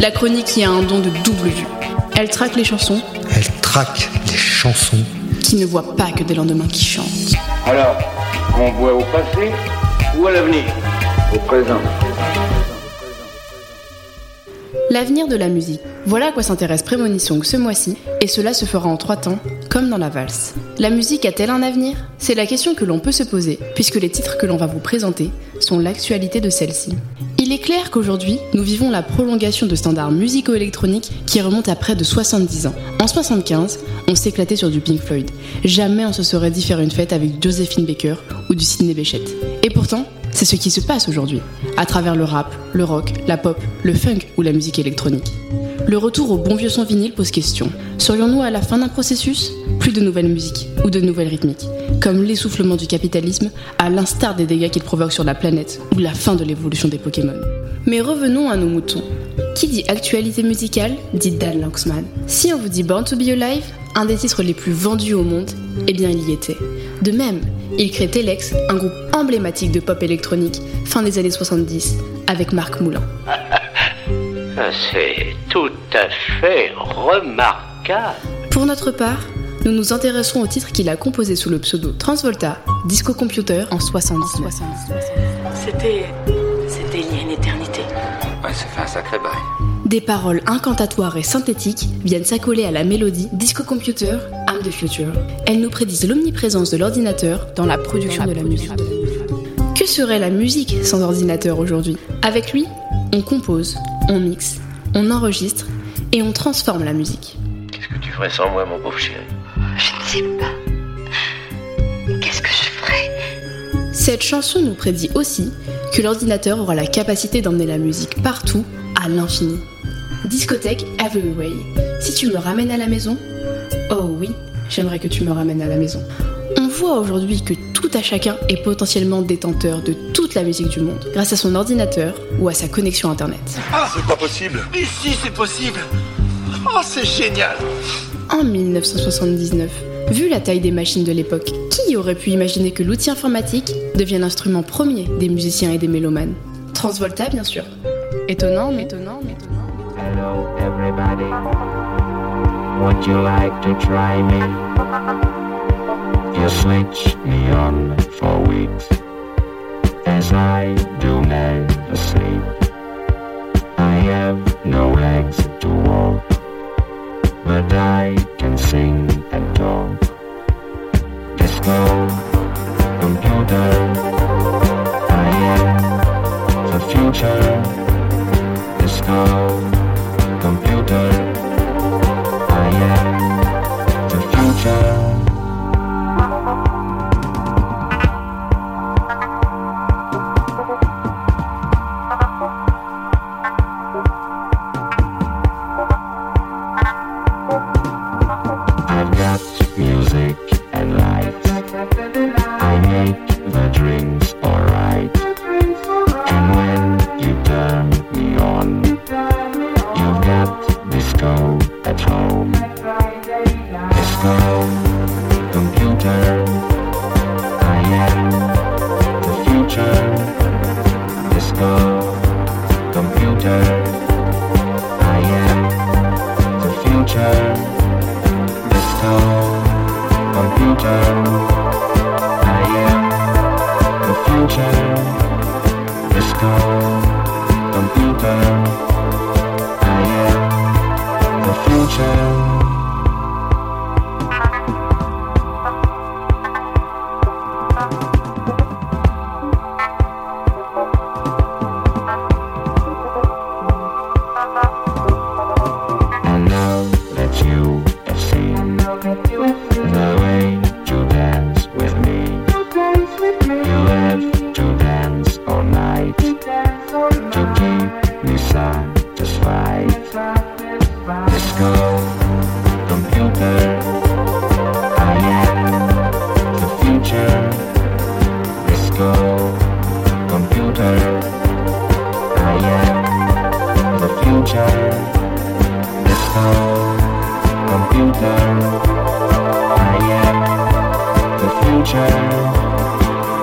la chronique qui a un don de double vue. Elle traque les chansons Elle traque les chansons. qui ne voient pas que des lendemains qui chantent. Alors, on voit au passé ou à l'avenir? Au présent. L'avenir de la musique. Voilà à quoi s'intéresse Prémonissong ce mois-ci, et cela se fera en trois temps, comme dans la valse. La musique a-t-elle un avenir? C'est la question que l'on peut se poser, puisque les titres que l'on va vous présenter sont l'actualité de celle-ci. Il est clair qu'aujourd'hui, nous vivons la prolongation de standards musicaux-électroniques qui remontent à près de 70 ans. En 75, on s'éclatait sur du Pink Floyd. Jamais on se serait dit faire une fête avec Josephine Baker ou du Sidney Bechet. Et pourtant, c'est ce qui se passe aujourd'hui, à travers le rap, le rock, la pop, le funk ou la musique électronique. Le retour au bon vieux son vinyle pose question. Serions-nous à la fin d'un processus? Plus de nouvelles musiques ou de nouvelles rythmiques, comme l'essoufflement du capitalisme, à l'instar des dégâts qu'il provoque sur la planète ou la fin de l'évolution des Pokémon. Mais revenons à nos moutons. Qui dit actualité musicale dit Dan Lanxman. Si on vous dit Born to Be Alive, un des titres les plus vendus au monde, eh bien il y était. De même, il crée Telex, un groupe emblématique de pop électronique, fin des années 70, avec Marc Moulin. C'est tout à fait remarquable. Pour notre part, nous nous intéresserons au titre qu'il a composé sous le pseudo Transvolta, Disco Computer en 79. C'était. C'était il y a une éternité. Ouais, ça fait un sacré bail. Des paroles incantatoires et synthétiques viennent s'accoler à la mélodie Disco Computer, I'm the Future. Elles nous prédisent l'omniprésence de l'ordinateur dans la production de la musique. Que serait la musique sans ordinateur aujourd'hui? Avec lui, on compose, on mixe, on enregistre et on transforme la musique. Qu'est-ce que tu ferais sans moi, mon pauvre chéri? Je ne sais pas. Qu'est-ce que je ferais? Cette chanson nous prédit aussi que l'ordinateur aura la capacité d'emmener la musique partout, à l'infini. Discothèque Everyway. Si tu me ramènes à la maison? Oh oui, j'aimerais que tu me ramènes à la maison. On voit aujourd'hui que tout à chacun est potentiellement détenteur de toute la musique du monde, grâce à son ordinateur ou à sa connexion internet. C'est pas possible. Ici, c'est possible. Oh, c'est génial. En 1979, vu la taille des machines de l'époque, qui aurait pu imaginer que l'outil informatique devienne l'instrument premier des musiciens et des mélomanes? Transvolta, bien sûr. Étonnant, mais étonnant, mais étonnant. Hello, everybody. Would you like to try me? You switch me on for weeks as I do never sleep.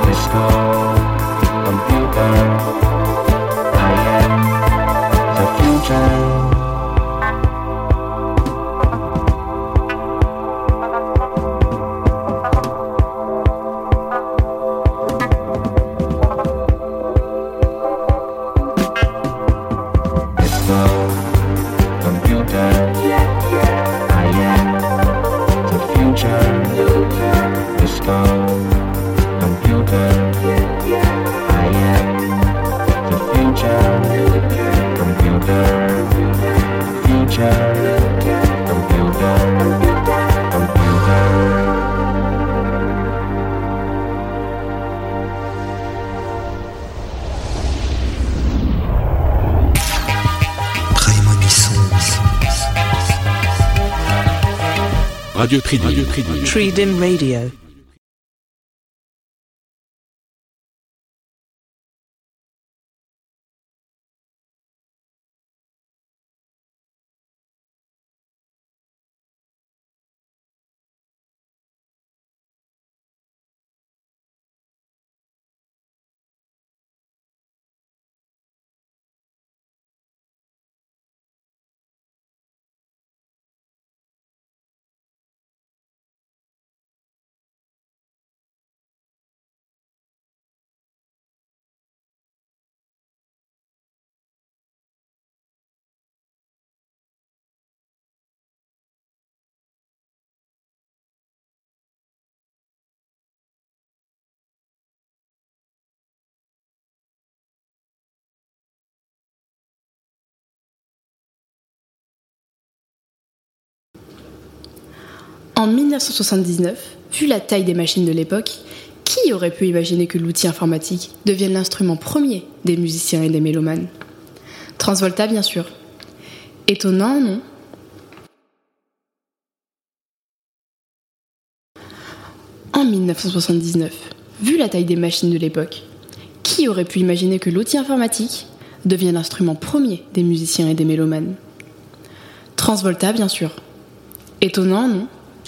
Let's go. Radio Tridim. Radio Tridim. Tridim Radio. En 1979, vu la taille des machines de l'époque, qui aurait pu imaginer que l'outil informatique devienne l'instrument premier des musiciens et des mélomanes? Transvolta, bien sûr. Étonnant, non? En 1979, vu la taille des machines de l'époque, qui aurait pu imaginer que l'outil informatique devienne l'instrument premier des musiciens et des mélomanes? Transvolta, bien sûr. Étonnant, non?